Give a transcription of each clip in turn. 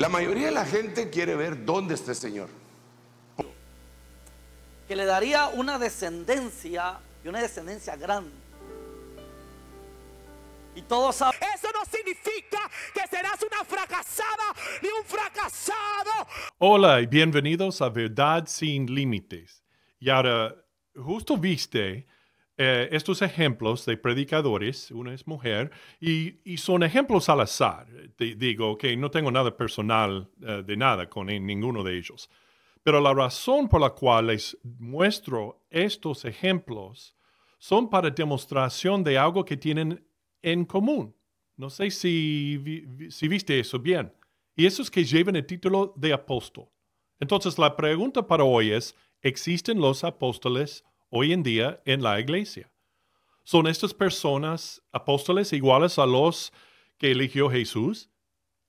La mayoría de la gente quiere ver dónde está el Señor. que le daría una descendencia y una descendencia grande. Y todos saben Eso no significa que serás una fracasada ni un fracasado. Hola y bienvenidos a Verdad sin Límites. Y ahora, justo viste eh, estos ejemplos de predicadores, una es mujer, y, y son ejemplos al azar. Digo que no tengo nada personal eh, de nada con ni- ninguno de ellos. Pero la razón por la cual les muestro estos ejemplos son para demostración de algo que tienen en común. No sé si, vi- si viste eso bien. Y eso es que llevan el título de apóstol. Entonces la pregunta para hoy es, ¿existen los apóstoles hoy en día en la iglesia? ¿Son estas personas apóstoles iguales a los que eligió Jesús?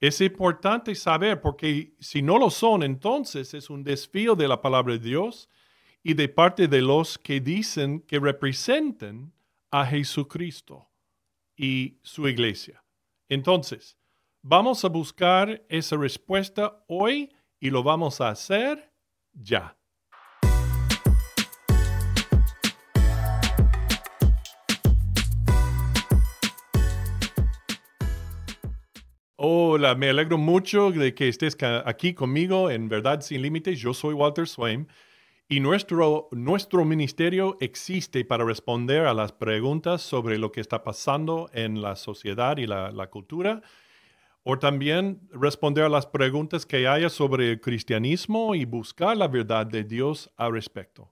Es importante saber porque si no lo son, entonces es un desvío de la palabra de Dios y de parte de los que dicen que representan a Jesucristo y su iglesia. Entonces, vamos a buscar esa respuesta hoy y lo vamos a hacer ya. Hola, me alegro mucho de que estés aquí conmigo en Verdad Sin Límites. Yo soy Walter Swain y nuestro, nuestro ministerio existe para responder a las preguntas sobre lo que está pasando en la sociedad y la, la cultura, o también responder a las preguntas que haya sobre el cristianismo y buscar la verdad de Dios al respecto.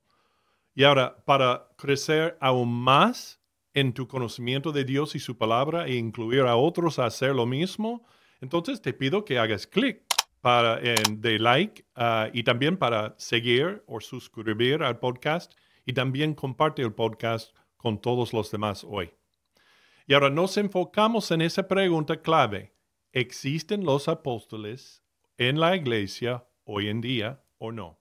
Y ahora, para crecer aún más en tu conocimiento de Dios y su palabra e incluir a otros a hacer lo mismo, entonces te pido que hagas clic para en- de like ah, y también para seguir o suscribir al podcast y también comparte el podcast con todos los demás hoy. Y ahora nos enfocamos en esa pregunta clave. ¿Existen los apóstoles en la iglesia hoy en día o no?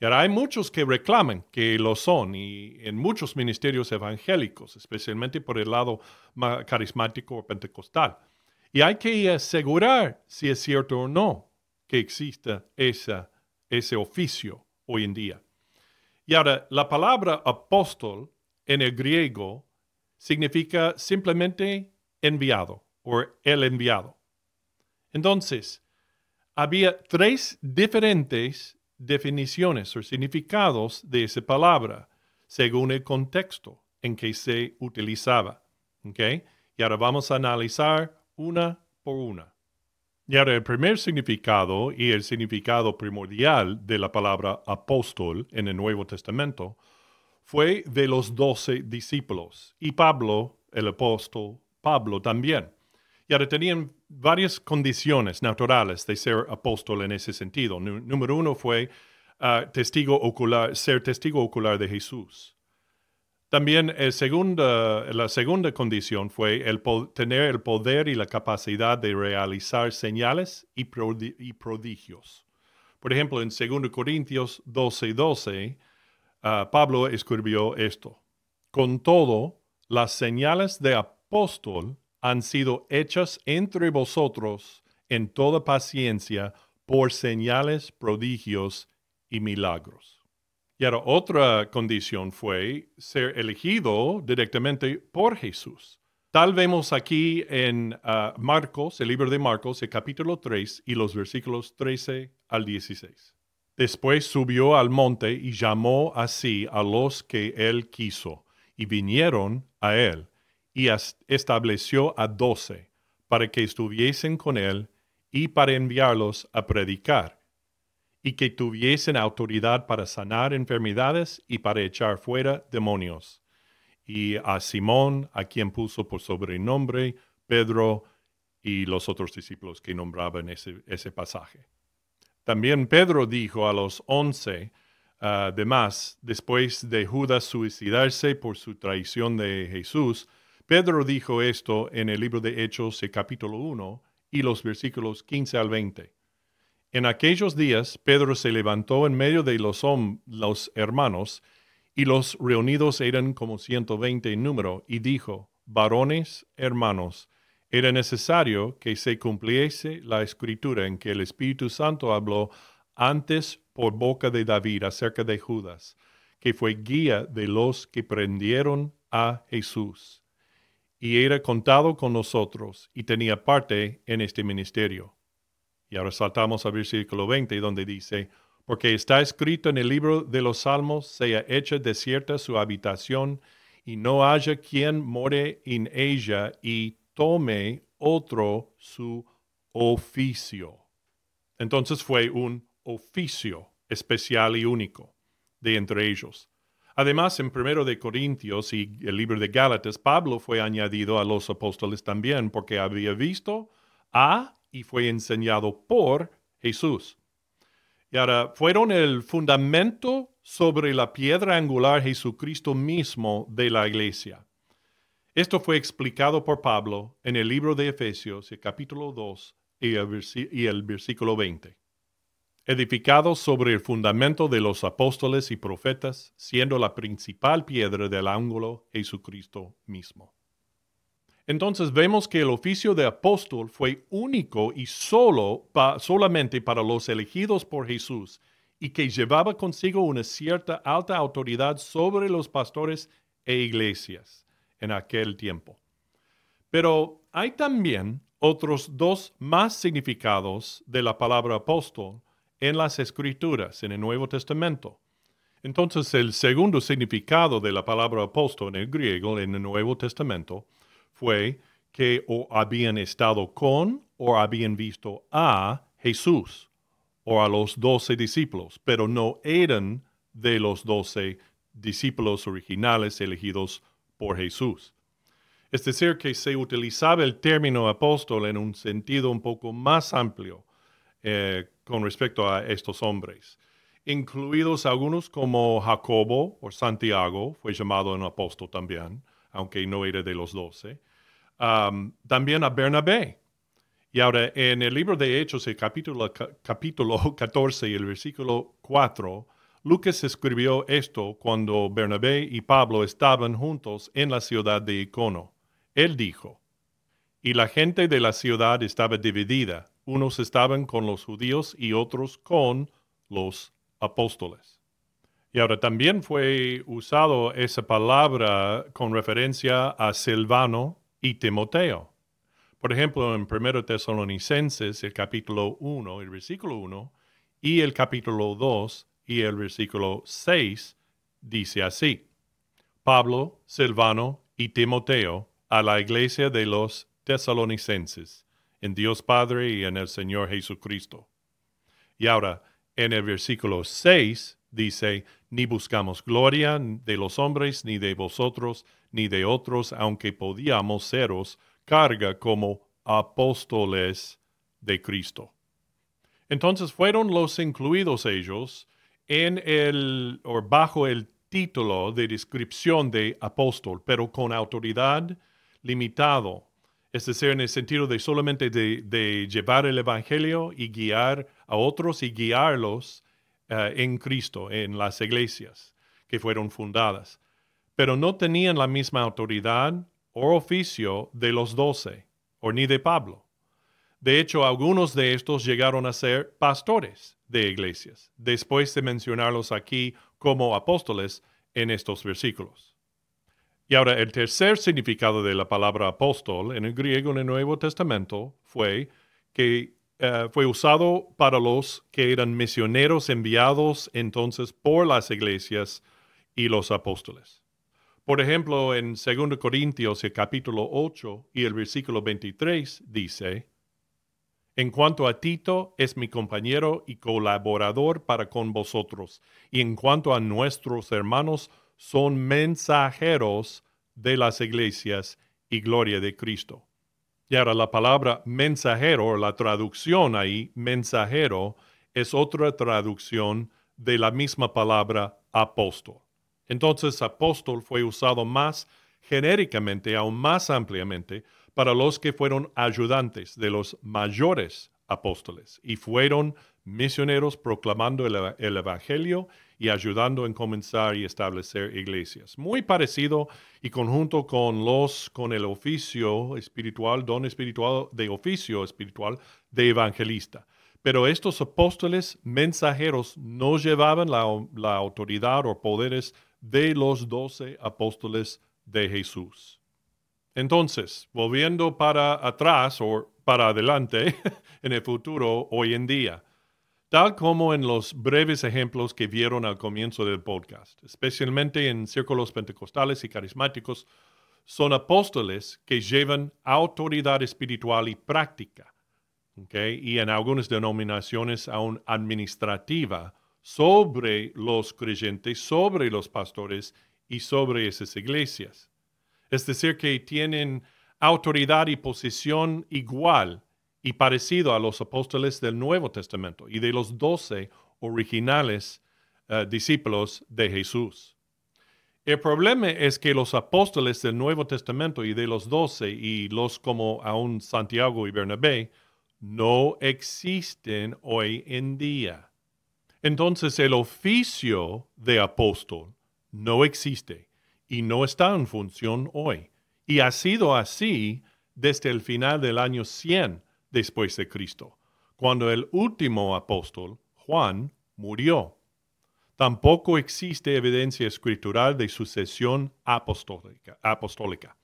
Y ahora hay muchos que reclaman que lo son y en muchos ministerios evangélicos, especialmente por el lado carismático o pentecostal. Y hay que asegurar si es cierto o no que exista esa, ese oficio hoy en día. Y ahora, la palabra apóstol en el griego significa simplemente enviado o el enviado. Entonces, había tres diferentes definiciones o significados de esa palabra según el contexto en que se utilizaba. Y ahora vamos a analizar una por una. Y ahora el primer significado y el significado primordial de la palabra apóstol en el Nuevo Testamento fue de los doce discípulos y Pablo, el apóstol Pablo también. Y ahora tenían varias condiciones naturales de ser apóstol en ese sentido. Número uno fue ah, ser testigo ocular de Jesús. También segunda- la segunda condición fue el tener el poder y la capacidad de realizar señales y, prodi- y prodigios. Por ejemplo, en 2 Corintios 12, 12, ah, Pablo escribió esto. Con todo, las señales de apóstol han sido hechas entre vosotros en toda paciencia por señales, prodigios y milagros. Y ahora otra condición fue ser elegido directamente por Jesús. Tal vemos aquí en ah, Marcos, el libro de Marcos, el capítulo 3 y los versículos 13 al 16. Después subió al monte y llamó así a los que él quiso, y vinieron a él, y estableció a doce, para que estuviesen con él y para enviarlos a predicar y que tuviesen autoridad para sanar enfermedades y para echar fuera demonios. Y a Simón, a quien puso por sobrenombre Pedro y los otros discípulos que nombraba en ese, ese pasaje. También Pedro dijo a los once ah, demás, después de Judas suicidarse por su traición de Jesús, Pedro dijo esto en el libro de Hechos, capítulo 1, y los versículos 15 al 20. En aquellos días, Pedro se levantó en medio de los, los hermanos, y los reunidos eran como ciento veinte en número, y dijo, varones, hermanos, Era necesario que se cumpliese la escritura en que el Espíritu Santo habló antes por boca de David acerca de Judas, que fue guía de los que prendieron a Jesús, y era contado con nosotros y tenía parte en este ministerio. Y ahora saltamos al versículo 20, donde dice, porque está escrito en el libro de los Salmos, sea hecha desierta su habitación, y no haya quien more en ella, y tome otro su oficio. Entonces fue un oficio especial y único de entre ellos. Además, en 1 de Corintios y el libro de Gálatas, Pablo fue añadido a los apóstoles también porque había visto a y fue enseñado por Jesús. Y ahora, fueron el fundamento sobre la piedra angular Jesucristo mismo de la iglesia. Esto fue explicado por Pablo en el libro de Efesios, el capítulo 2 y el, versículo 20. Edificado sobre el fundamento de los apóstoles y profetas, siendo la principal piedra del ángulo Jesucristo mismo. Entonces vemos que el oficio de apóstol fue único y solo solamente para los elegidos por Jesús y que llevaba consigo una cierta alta autoridad sobre los pastores e iglesias en aquel tiempo. Pero hay también otros dos más significados de la palabra apóstol en las escrituras, en el Nuevo Testamento. Entonces, el segundo significado de la palabra apóstol en el griego, en el Nuevo Testamento, fue que o habían estado con o habían visto a Jesús o a los doce discípulos, pero no eran de los doce discípulos originales elegidos por Jesús. Es decir, que se utilizaba el término apóstol en un sentido un poco más amplio eh, con respecto a estos hombres, incluidos algunos como Jacobo o Santiago, fue llamado un apóstol también, aunque no era de los doce. También a Bernabé. Y ahora, en el libro de Hechos, el capítulo, capítulo 14 y el versículo 4, Lucas escribió esto cuando Bernabé y Pablo estaban juntos en la ciudad de Icono. Él dijo, y la gente de la ciudad estaba dividida, unos estaban con los judíos y otros con los apóstoles. Y ahora también fue usado esa palabra con referencia a Silvano y Timoteo. Por ejemplo, en 1 Tesalonicenses, el capítulo 1, el versículo 1, y el capítulo 2, y el versículo 6 dice así, Pablo, Silvano y Timoteo a la iglesia de los tesalonicenses, en Dios Padre y en el Señor Jesucristo. Y ahora, en el versículo 6 dice, ni buscamos gloria de los hombres, ni de vosotros, ni de otros, aunque podíamos seros carga como apóstoles de Cristo. Entonces fueron los incluidos ellos en el o bajo el título de descripción de apóstol, pero con autoridad limitado, es decir, en el sentido de solamente de, llevar el Evangelio y guiar a otros y guiarlos eh, en Cristo, en las iglesias que fueron fundadas. Pero no tenían la misma autoridad o oficio de los doce, o ni de Pablo. De hecho, algunos de estos llegaron a ser pastores de iglesias, después de mencionarlos aquí como apóstoles en estos versículos. Y ahora el tercer significado de la palabra apóstol en el griego en el Nuevo Testamento fue que eh, fue usado para los que eran misioneros enviados entonces por las iglesias y los apóstoles. Por ejemplo, en 2 Corintios el capítulo 8 y el versículo 23 dice, en cuanto a Tito, es mi compañero y colaborador para con vosotros. Y en cuanto a nuestros hermanos, son mensajeros de las iglesias y gloria de Cristo. Y ahora la palabra mensajero, la traducción ahí, mensajero, es otra traducción de la misma palabra apóstol. Entonces, apóstol fue usado más genéricamente, aún más ampliamente, para los que fueron ayudantes de los mayores apóstoles y fueron misioneros proclamando el, el Evangelio y ayudando en comenzar y establecer iglesias. Muy parecido y conjunto con los con el oficio espiritual, don espiritual de oficio espiritual de evangelista. Pero estos apóstoles mensajeros no llevaban la, la autoridad o poderes de los doce apóstoles de Jesús. Entonces, volviendo para atrás o para adelante en el futuro hoy en día, tal como en los breves ejemplos que vieron al comienzo del podcast, especialmente en círculos pentecostales y carismáticos, son apóstoles que llevan autoridad espiritual y práctica, y en algunas denominaciones aún administrativa, sobre los creyentes, sobre los pastores y sobre esas iglesias. Es decir, que tienen autoridad y posición igual y parecido a los apóstoles del Nuevo Testamento y de los doce originales eh, discípulos de Jesús. El problema es que los apóstoles del Nuevo Testamento y de los doce y los como aún Santiago y Bernabé no existen hoy en día. Entonces el oficio de apóstol no existe y no está en función hoy. Y ha sido así desde el final del año 100 después de Cristo, cuando el último apóstol, Juan, murió. Tampoco existe evidencia escritural de sucesión apostólica.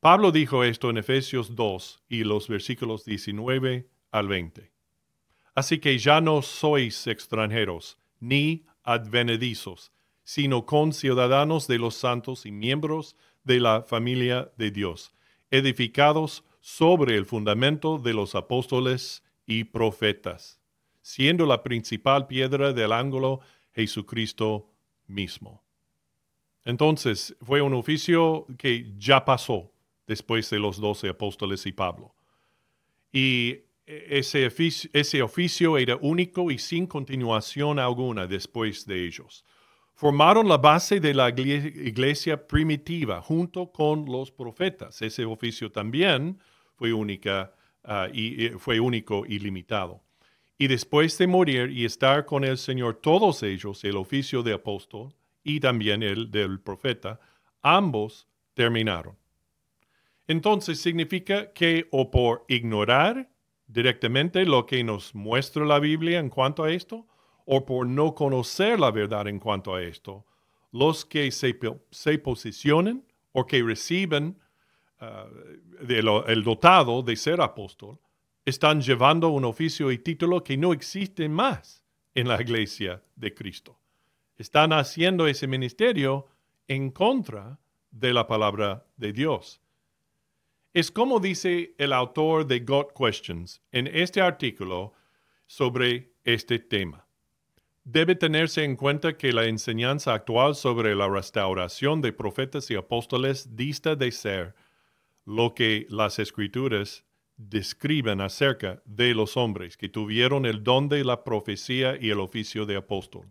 Pablo dijo esto en Efesios 2 y los versículos 19 al 20. Así que ya no sois extranjeros ni advenedizos, sino conciudadanos de los santos y miembros de la familia de Dios, edificados el fundamento de los apóstoles y profetas, siendo la principal piedra del ángulo Jesucristo mismo. Entonces, fue un oficio que ya pasó después de los doce apóstoles y Pablo. Y ese oficio, ese oficio era único y sin continuación alguna después de ellos. Formaron la base de la iglesia primitiva junto con los profetas. Ese oficio también fue, única, ah, y, fue único y limitado. Y después de morir y estar con el Señor, todos ellos, el oficio de apóstol y también el del profeta, ambos terminaron. Entonces significa que o por ignorar directamente lo que nos muestra la Biblia en cuanto a esto, o por no conocer la verdad en cuanto a esto, los que se, se posicionen o que reciben uh, el dotado de ser apóstol, están llevando un oficio y título que no existe más en la iglesia de Cristo. Están haciendo ese ministerio en contra de la palabra de Dios. Es como dice el autor de God Questions en este artículo sobre este tema. Debe tenerse en cuenta que la enseñanza actual sobre la restauración de profetas y apóstoles dista de ser lo que las escrituras describen acerca de los hombres que tuvieron el don de la profecía y el oficio de apóstol.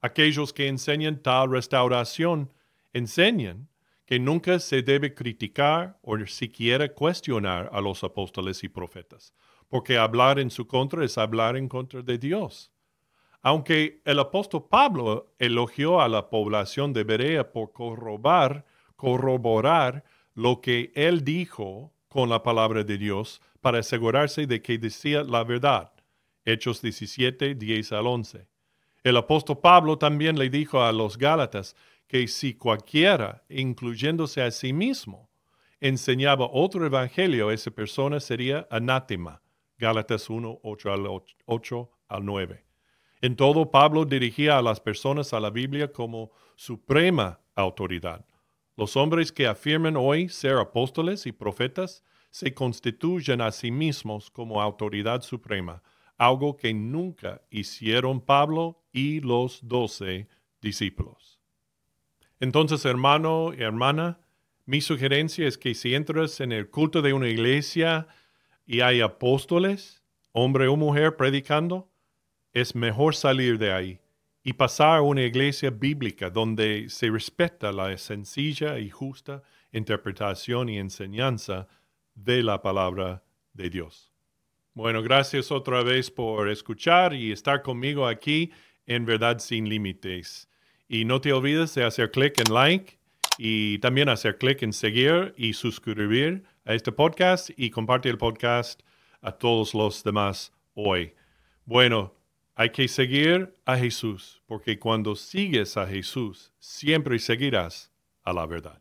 Aquellos que enseñan tal restauración enseñan que nunca se debe criticar o siquiera cuestionar a los apóstoles y profetas, porque hablar en su contra es hablar en contra de Dios. Aunque el apóstol Pablo elogió a la población de Berea por corroborar, corroborar lo que él dijo con la palabra de Dios para asegurarse de que decía la verdad. Hechos 17, 10 al 11. El apóstol Pablo también le dijo a los Gálatas que si cualquiera, incluyéndose a sí mismo, enseñaba otro evangelio, esa persona sería anátema. Gálatas 1, 8 al, 8 al 9. En todo, Pablo dirigía a las personas a la Biblia como suprema autoridad. Los hombres que afirman hoy ser apóstoles y profetas se constituyen a sí mismos como autoridad suprema, algo que nunca hicieron Pablo y los doce discípulos. Entonces, hermano y hermana, mi sugerencia es que si entras en el culto de una iglesia y hay apóstoles, hombre o mujer predicando, es mejor salir de ahí y pasar a una iglesia bíblica donde se respeta la sencilla y justa interpretación y enseñanza de la palabra de Dios. Bueno, gracias otra vez por escuchar y estar conmigo aquí en Verdad Sin Límites. Y no te olvides de hacer clic en like y también hacer clic en seguir y suscribir a este podcast y compartir el podcast a todos los demás hoy. Bueno, hay que seguir a Jesús, porque cuando sigues a Jesús, siempre seguirás a la verdad.